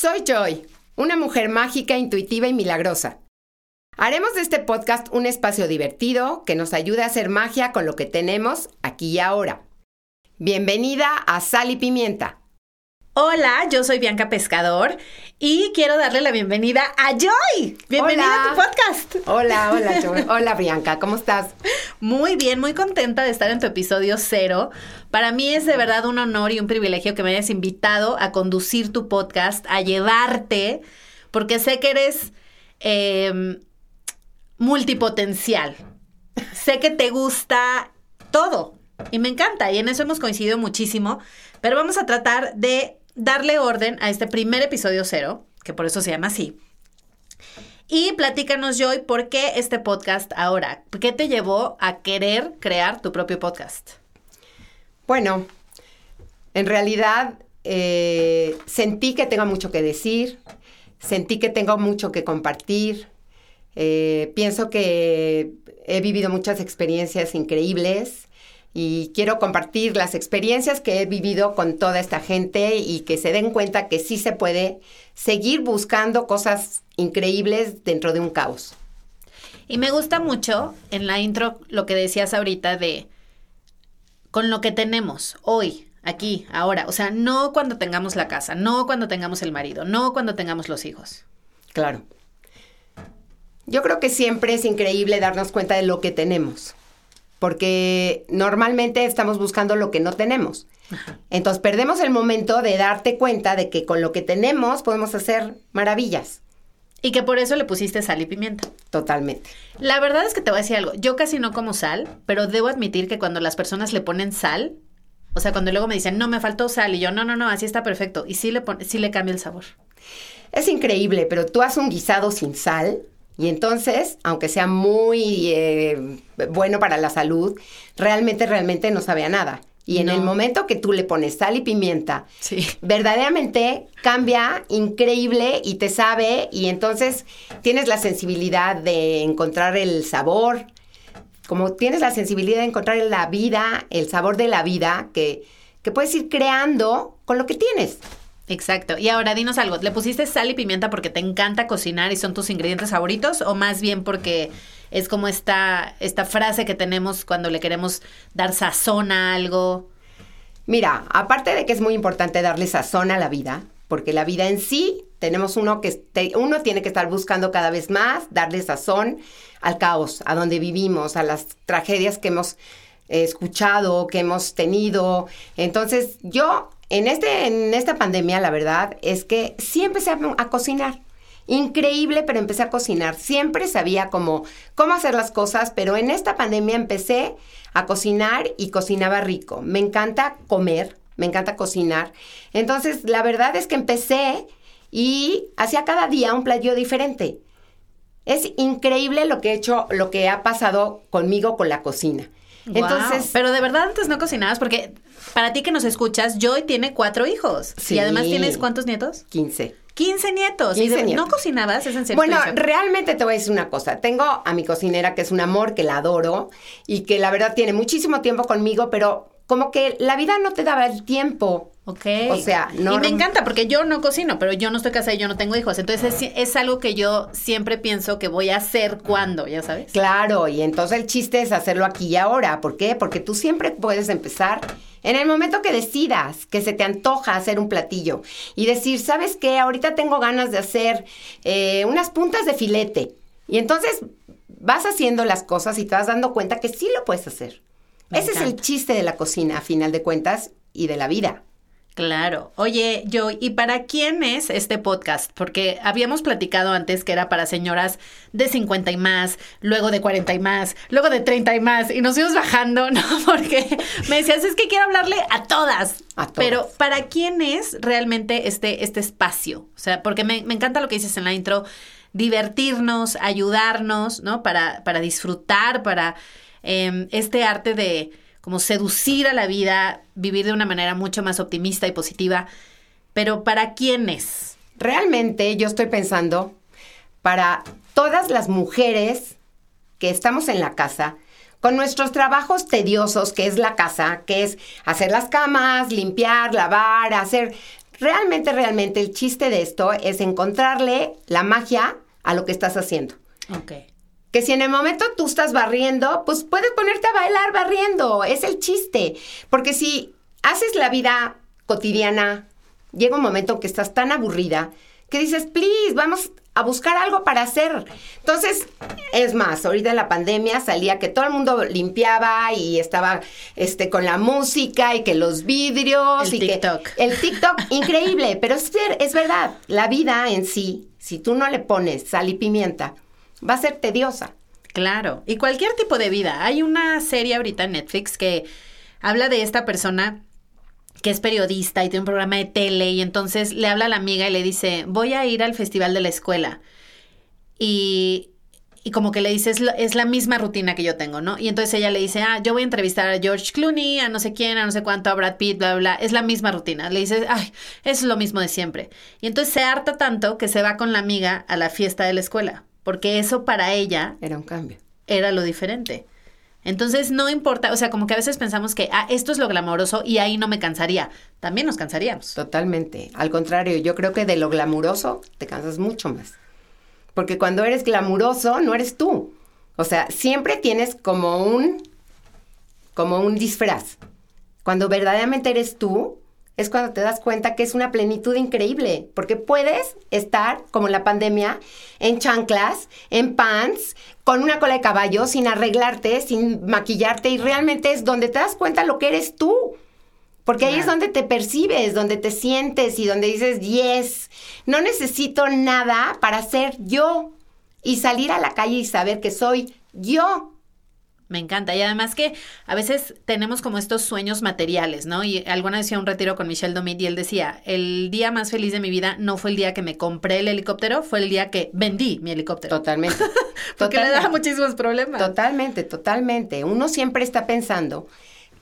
Soy Joy, una mujer mágica, intuitiva y milagrosa. Haremos de este podcast un espacio divertido que nos ayude a hacer magia con lo que tenemos aquí y ahora. Bienvenida a Sal y Pimienta. Hola, yo soy Bianca Pescador y quiero darle la bienvenida a Joy. Bienvenida a tu podcast. Hola, hola, Joy. Hola, Bianca, ¿cómo estás? Muy bien, muy contenta de estar en tu episodio cero. Para mí es de verdad un honor y un privilegio que me hayas invitado a conducir tu podcast, a llevarte, porque sé que eres em, multipotencial. sé que te gusta todo y me encanta y en eso hemos coincidido muchísimo, pero vamos a tratar de darle orden a este primer episodio cero, que por eso se llama así. Y platícanos, Joy, ¿por qué este podcast ahora? ¿Qué te llevó a querer crear tu propio podcast? Bueno, en realidad eh, sentí que tengo mucho que decir, sentí que tengo mucho que compartir. Eh, pienso que he vivido muchas experiencias increíbles y quiero compartir las experiencias que he vivido con toda esta gente y que se den cuenta que sí se puede seguir buscando cosas increíbles dentro de un caos. Y me gusta mucho en la intro lo que decías ahorita de con lo que tenemos hoy, aquí, ahora. O sea, no cuando tengamos la casa, no cuando tengamos el marido, no cuando tengamos los hijos. Claro. Yo creo que siempre es increíble darnos cuenta de lo que tenemos porque normalmente estamos buscando lo que no tenemos. Entonces perdemos el momento de darte cuenta de que con lo que tenemos podemos hacer maravillas. Y que por eso le pusiste sal y pimienta. Totalmente. La verdad es que te voy a decir algo. Yo casi no como sal, pero debo admitir que cuando las personas le ponen sal, o sea, cuando luego me dicen, no, me faltó sal, y yo, no, no, no, así está perfecto. Y sí le, sí le cambia el sabor. Es increíble, pero tú haces un guisado sin sal y entonces, aunque sea muy eh, bueno para la salud, realmente, realmente no sabe a nada. Y en el momento que tú le pones sal y pimienta, verdaderamente cambia increíble y te sabe y entonces tienes la sensibilidad de encontrar el sabor, como tienes la sensibilidad de encontrar la vida, el sabor de la vida que, que puedes ir creando con lo que tienes. Exacto. Y ahora dinos algo, ¿le pusiste sal y pimienta porque te encanta cocinar y son tus ingredientes favoritos o más bien porque es como esta, esta frase que tenemos cuando le queremos dar sazón a algo? Mira, aparte de que es muy importante darle sazón a la vida, porque la vida en sí tenemos uno que uno tiene que estar buscando cada vez más darle sazón al caos, a donde vivimos, a las tragedias que hemos escuchado, que hemos tenido. Entonces, yo en, este, en esta pandemia, la verdad es que sí empecé a, cocinar. Increíble, pero empecé a cocinar. Siempre sabía cómo, cómo hacer las cosas, pero en esta pandemia empecé a cocinar y cocinaba rico. Me encanta comer, me encanta cocinar. Entonces, la verdad es que empecé y hacía cada día un platillo diferente. Es increíble lo que he hecho, lo que ha pasado conmigo con la cocina. Entonces, pero de verdad antes no cocinabas porque para ti que nos escuchas, Joy tiene cuatro hijos. Y además tienes cuántos nietos? Quince. 15 nietos. ¿Y ¿No cocinabas? ¿Es en serio? Bueno, realmente te voy a decir una cosa. Tengo a mi cocinera que es un amor, que la adoro y que la verdad tiene muchísimo tiempo conmigo, pero como que la vida no te daba el tiempo. Ok. O sea, no. Y me encanta porque yo no cocino, pero yo no estoy casada y yo no tengo hijos. Entonces es, es, algo que yo siempre pienso que voy a hacer cuando, ya sabes. Claro, y entonces el chiste es hacerlo aquí y ahora. ¿Por qué? Porque tú siempre puedes empezar en el momento que decidas que se te antoja hacer un platillo y decir, ¿sabes qué? Ahorita tengo ganas de hacer eh, unas puntas de filete. Y entonces vas haciendo las cosas y te vas dando cuenta que sí lo puedes hacer. Ese es el chiste de la cocina, a final de cuentas, y de la vida. Claro. Oye, yo, ¿y para quién es este podcast? Porque habíamos platicado antes que era para señoras de 50 y más, luego de 40 y más, luego de 30 y más, y nos fuimos bajando, ¿no? Porque me decías, es que quiero hablarle a todas. A todas. Pero ¿para quién es realmente este, este espacio? O sea, porque me, me encanta lo que dices en la intro, divertirnos, ayudarnos, ¿no? Para, para disfrutar, para Em, este arte de como seducir a la vida, vivir de una manera mucho más optimista y positiva. Pero ¿para quiénes? Realmente yo estoy pensando para todas las mujeres que estamos en la casa, con nuestros trabajos tediosos, que es la casa, que es hacer las camas, limpiar, lavar, hacer realmente, realmente el chiste de esto es encontrarle la magia a lo que estás haciendo. Ok. Que si en el momento tú estás barriendo, pues puedes ponerte a bailar barriendo. Es el chiste. Porque si haces la vida cotidiana, llega un momento en que estás tan aburrida que dices, please, vamos a buscar algo para hacer. Entonces, es más, ahorita en la pandemia salía que todo el mundo limpiaba y estaba este con la música y que los vidrios El y TikTok. que el TikTok increíble, pero es, es verdad, la vida en sí, si tú no le pones sal y pimienta, va a ser tediosa. Claro, y cualquier tipo de vida. Hay una serie ahorita en Netflix que habla de esta persona que es periodista y tiene un programa de tele y entonces le habla a la amiga y le dice, voy a ir al festival de la escuela. Y, y como que le dice, es, la misma rutina que yo tengo, ¿no? Y entonces ella le dice, ah, yo voy a entrevistar a George Clooney, a no sé quién, a no sé cuánto, a Brad Pitt, bla, bla, bla. Es la misma rutina. Le dice, ay, es lo mismo de siempre. Y entonces se harta tanto que se va con la amiga a la fiesta de la escuela, porque eso para ella Era un cambio. era lo diferente. Entonces no importa, o sea, como que a veces pensamos que ah, esto es lo glamoroso y ahí no me cansaría. También nos cansaríamos. Totalmente. Al contrario, yo creo que de lo glamuroso te cansas mucho más. Porque cuando eres glamuroso, no eres tú. O sea, siempre tienes como un, como un disfraz. Cuando verdaderamente eres tú, es cuando te das cuenta que es una plenitud increíble. Porque puedes estar, como en la pandemia, en chanclas, en pants, con una cola de caballo, sin arreglarte, sin maquillarte. Y realmente es donde te das cuenta lo que eres tú. Porque ahí es donde te percibes, donde te sientes y donde dices, yes, no necesito nada para ser yo. Y salir a la calle y saber que soy yo. Me encanta. Y además que a veces tenemos como estos sueños materiales, ¿no? Y alguna vez a un retiro con Michelle Domit y él decía, el día más feliz de mi vida no fue el día que me compré el helicóptero, fue el día que vendí mi helicóptero. Totalmente. Porque le da Totalmente. muchísimos problemas. Totalmente, totalmente. Uno siempre está pensando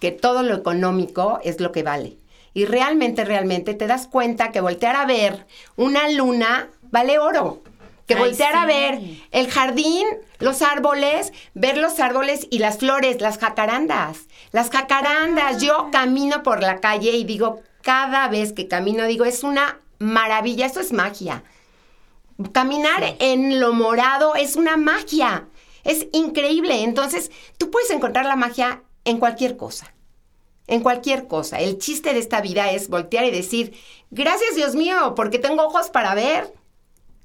que todo lo económico es lo que vale. Y realmente, realmente te das cuenta que voltear a ver una luna vale oro. Que Ay, voltear a ver el jardín, los árboles, ver los árboles y las flores, las jacarandas. Las jacarandas. Yo camino por la calle y digo, cada vez que camino, digo, es una maravilla, esto es magia. Caminar en lo morado es una magia. Es increíble. Entonces, tú puedes encontrar la magia en cualquier cosa. En cualquier cosa. El chiste de esta vida es voltear y decir, gracias Dios mío, porque tengo ojos para ver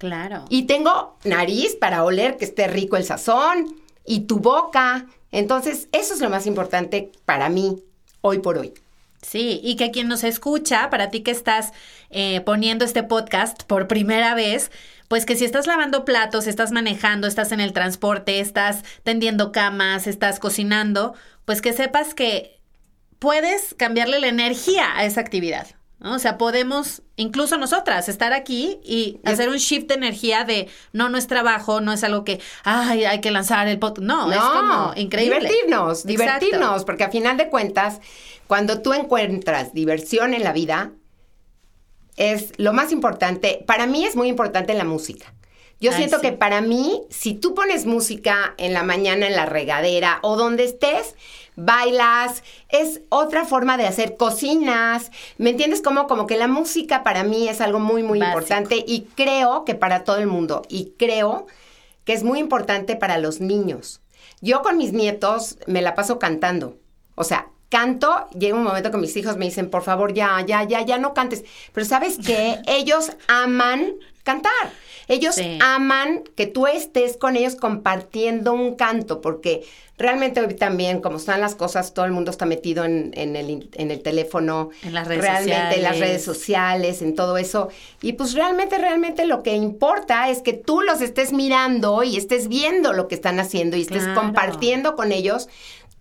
Claro. y tengo nariz para oler que esté rico el sazón y tu boca. Entonces, eso es lo más importante para mí hoy por hoy. Sí, y que quien nos escucha, para ti que estás eh, poniendo este podcast por primera vez, pues que si estás lavando platos, estás manejando, estás en el transporte, estás tendiendo camas, estás cocinando, pues que sepas que puedes cambiarle la energía a esa actividad. ¿No? O sea, podemos, incluso nosotras, estar aquí y hacer un shift de energía de no, no es trabajo, no es algo que, ay, hay que lanzar el pot. No, es como increíble. Divertirnos, Exacto. divertirnos, porque a final de cuentas, cuando tú encuentras diversión en la vida, es lo más importante. Para mí es muy importante la música. Yo Ay, siento sí. que para mí, si tú pones música en la mañana en la regadera o donde estés, bailas, es otra forma de hacer cocinas. ¿Me entiendes? Como, como que la música para mí es algo muy, muy Básico. importante y creo que para todo el mundo. Y creo que es muy importante para los niños. Yo con mis nietos me la paso cantando. O sea, canto, llega un momento que mis hijos me dicen, por favor, ya, ya, ya, ya no cantes. Pero sabes qué? ellos aman cantar. Ellos Sí. aman que tú estés con ellos compartiendo un canto, porque realmente hoy también, como están las cosas, todo el mundo está metido en, en el, in- en el teléfono. En las redes realmente en las sociales. redes sociales, en todo eso. Y pues realmente, realmente lo que importa es que tú los estés mirando y estés viendo lo que están haciendo y estés Claro. compartiendo con ellos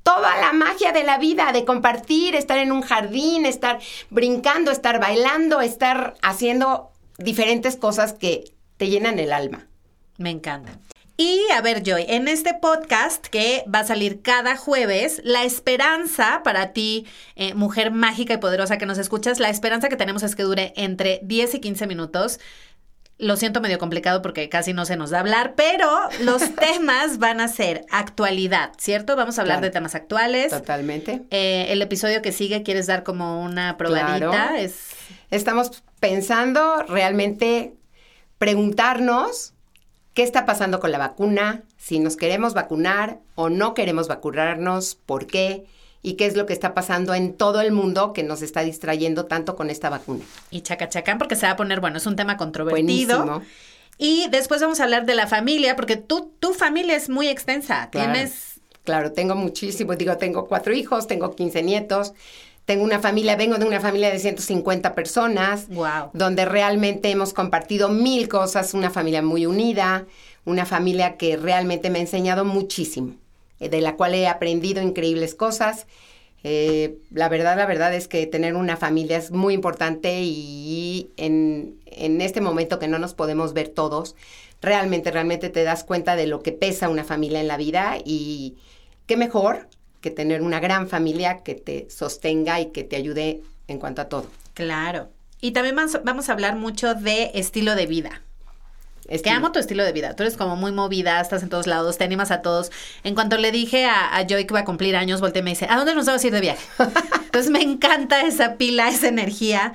toda la magia de la vida, de compartir, estar en un jardín, estar brincando, estar bailando, estar haciendo diferentes cosas que te llenan el alma. Me encanta. Y a ver, Joy, en este podcast que va a salir cada jueves, la esperanza para ti, eh, mujer mágica y poderosa que nos escuchas, la esperanza que tenemos es que dure entre 10 y 15 minutos. Lo siento medio complicado porque casi no se nos da hablar, pero los temas van a ser actualidad, ¿cierto? Vamos a hablar Claro. de temas actuales. Totalmente. Eh, el episodio que sigue, ¿quieres dar como una probadita? Claro. Es Estamos pensando realmente preguntarnos qué está pasando con la vacuna, si nos queremos vacunar o no queremos vacunarnos, por qué y qué es lo que está pasando en todo el mundo que nos está distrayendo tanto con esta vacuna. Y chacachacán porque se va a poner, bueno, es un tema controvertido. Buenísimo. Y después vamos a hablar de la familia, porque tú, tu familia es muy extensa. Tienes. Claro, tengo muchísimo. Digo, tengo cuatro hijos, tengo 15 nietos. Tengo una familia, vengo de una familia de 150 personas. Wow. Donde realmente hemos compartido mil cosas, una familia muy unida, una familia que realmente me ha enseñado muchísimo, eh, de la cual he aprendido increíbles cosas. Eh, la verdad, la verdad es que tener una familia es muy importante y en, en este momento que no nos podemos ver todos, realmente, realmente te das cuenta de lo que pesa una familia en la vida y qué mejor que tener una gran familia que te sostenga y que te ayude en cuanto a todo. Claro. Y también vamos a hablar mucho de estilo de vida. Es que amo tu estilo de vida. Tú eres como muy movida, estás en todos lados, te animas a todos. En cuanto le dije a, a Joy que va a cumplir años, volteé y me dice, ¿a dónde nos vamos a ir de viaje? Entonces me encanta esa pila, esa energía.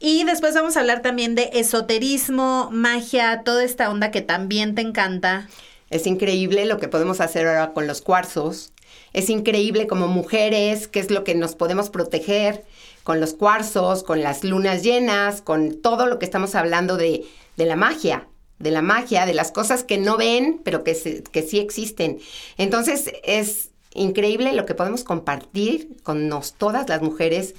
Y después vamos a hablar también de esoterismo, magia, toda esta onda que también te encanta. Es increíble lo que podemos hacer ahora con los cuarzos. Es increíble como mujeres, qué es lo que nos podemos proteger con los cuarzos, con las lunas llenas, con todo lo que estamos hablando de, de la magia de la magia, de las cosas que no ven, pero que, que sí existen. Entonces es increíble lo que podemos compartir con nos, todas las mujeres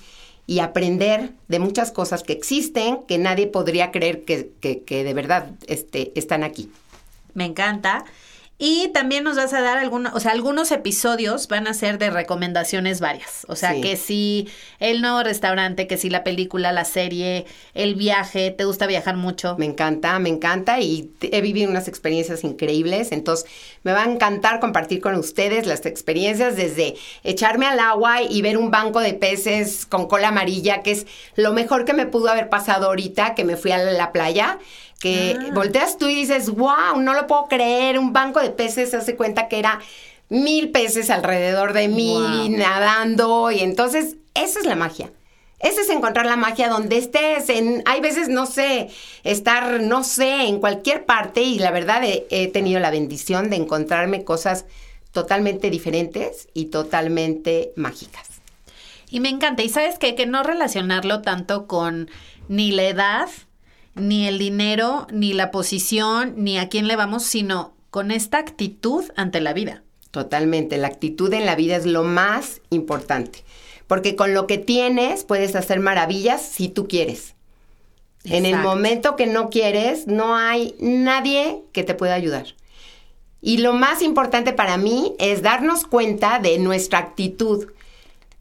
y aprender de muchas cosas que existen, que nadie podría creer que, que, que de verdad este, están aquí. Me encanta. Y también nos vas a dar algunos, o sea, algunos episodios van a ser de recomendaciones varias. O sea, que si el nuevo restaurante, que si la película, la serie, el viaje, ¿te gusta viajar mucho? Me encanta, me encanta y he vivido unas experiencias increíbles. Entonces, me va a encantar compartir con ustedes las experiencias desde echarme al agua y ver un banco de peces con cola amarilla, que es lo mejor que me pudo haber pasado ahorita que me fui a la playa que ah. volteas tú y dices, wow, no lo puedo creer, un banco de peces se hace cuenta que era mil peces alrededor de mí nadando y entonces esa es la magia. Esa es encontrar la magia donde estés. En, hay veces, no sé, estar, no sé, en cualquier parte y la verdad he, tenido la bendición de encontrarme cosas totalmente diferentes y totalmente mágicas. Y me encanta. Y sabes qué? Que no relacionarlo tanto con ni la edad, ni el dinero, ni la posición, ni a quién le vamos, sino con esta actitud ante la vida. Totalmente, la actitud en la vida es lo más importante, porque con lo que tienes puedes hacer maravillas si tú quieres. En el momento que no quieres, no hay nadie que te pueda ayudar. Y lo más importante para mí es darnos cuenta de nuestra actitud,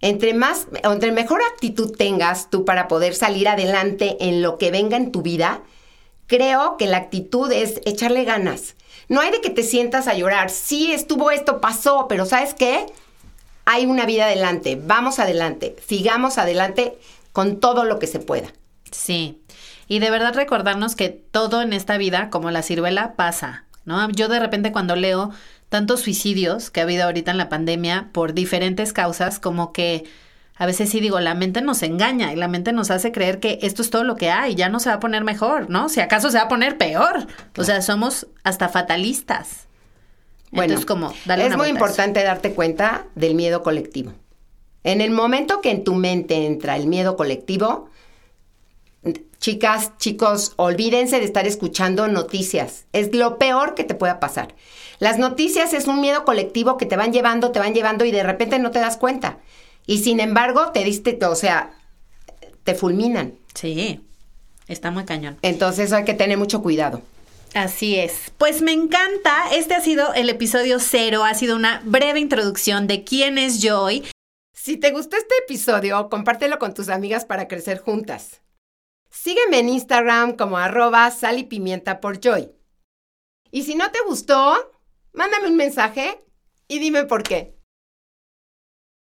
entre más, entre mejor actitud tengas tú para poder salir adelante en lo que venga en tu vida, creo que la actitud es echarle ganas. No hay de que te sientas a llorar. Sí, estuvo esto, pasó, pero ¿sabes qué? Hay una vida adelante. Vamos adelante. Sigamos adelante con todo lo que se pueda. Sí. Y de verdad recordarnos que todo en esta vida, como la ciruela, pasa. ¿no? Yo de repente cuando leo tantos suicidios que ha habido ahorita en la pandemia por diferentes causas, como que a veces sí digo, la mente nos engaña y la mente nos hace creer que esto es todo lo que hay, ya no se va a poner mejor, ¿no? Si acaso se va a poner peor. O sea, somos hasta fatalistas. Bueno, como, es muy importante darte cuenta del miedo colectivo. En el momento que en tu mente entra el miedo colectivo, chicas, chicos, olvídense de estar escuchando noticias. Es lo peor que te pueda pasar. Las noticias es un miedo colectivo que te van llevando, te van llevando y de repente no te das cuenta. Y sin embargo, te diste, o sea, te fulminan. Sí, está muy cañón. Entonces hay que tener mucho cuidado. Así es. Pues me encanta. Este ha sido el episodio cero. Ha sido una breve introducción de quién es Joy. Si te gustó este episodio, compártelo con tus amigas para crecer juntas. Sígueme en Instagram como arroba sal y pimienta por Joy. Y si no te gustó, mándame un mensaje y dime por qué.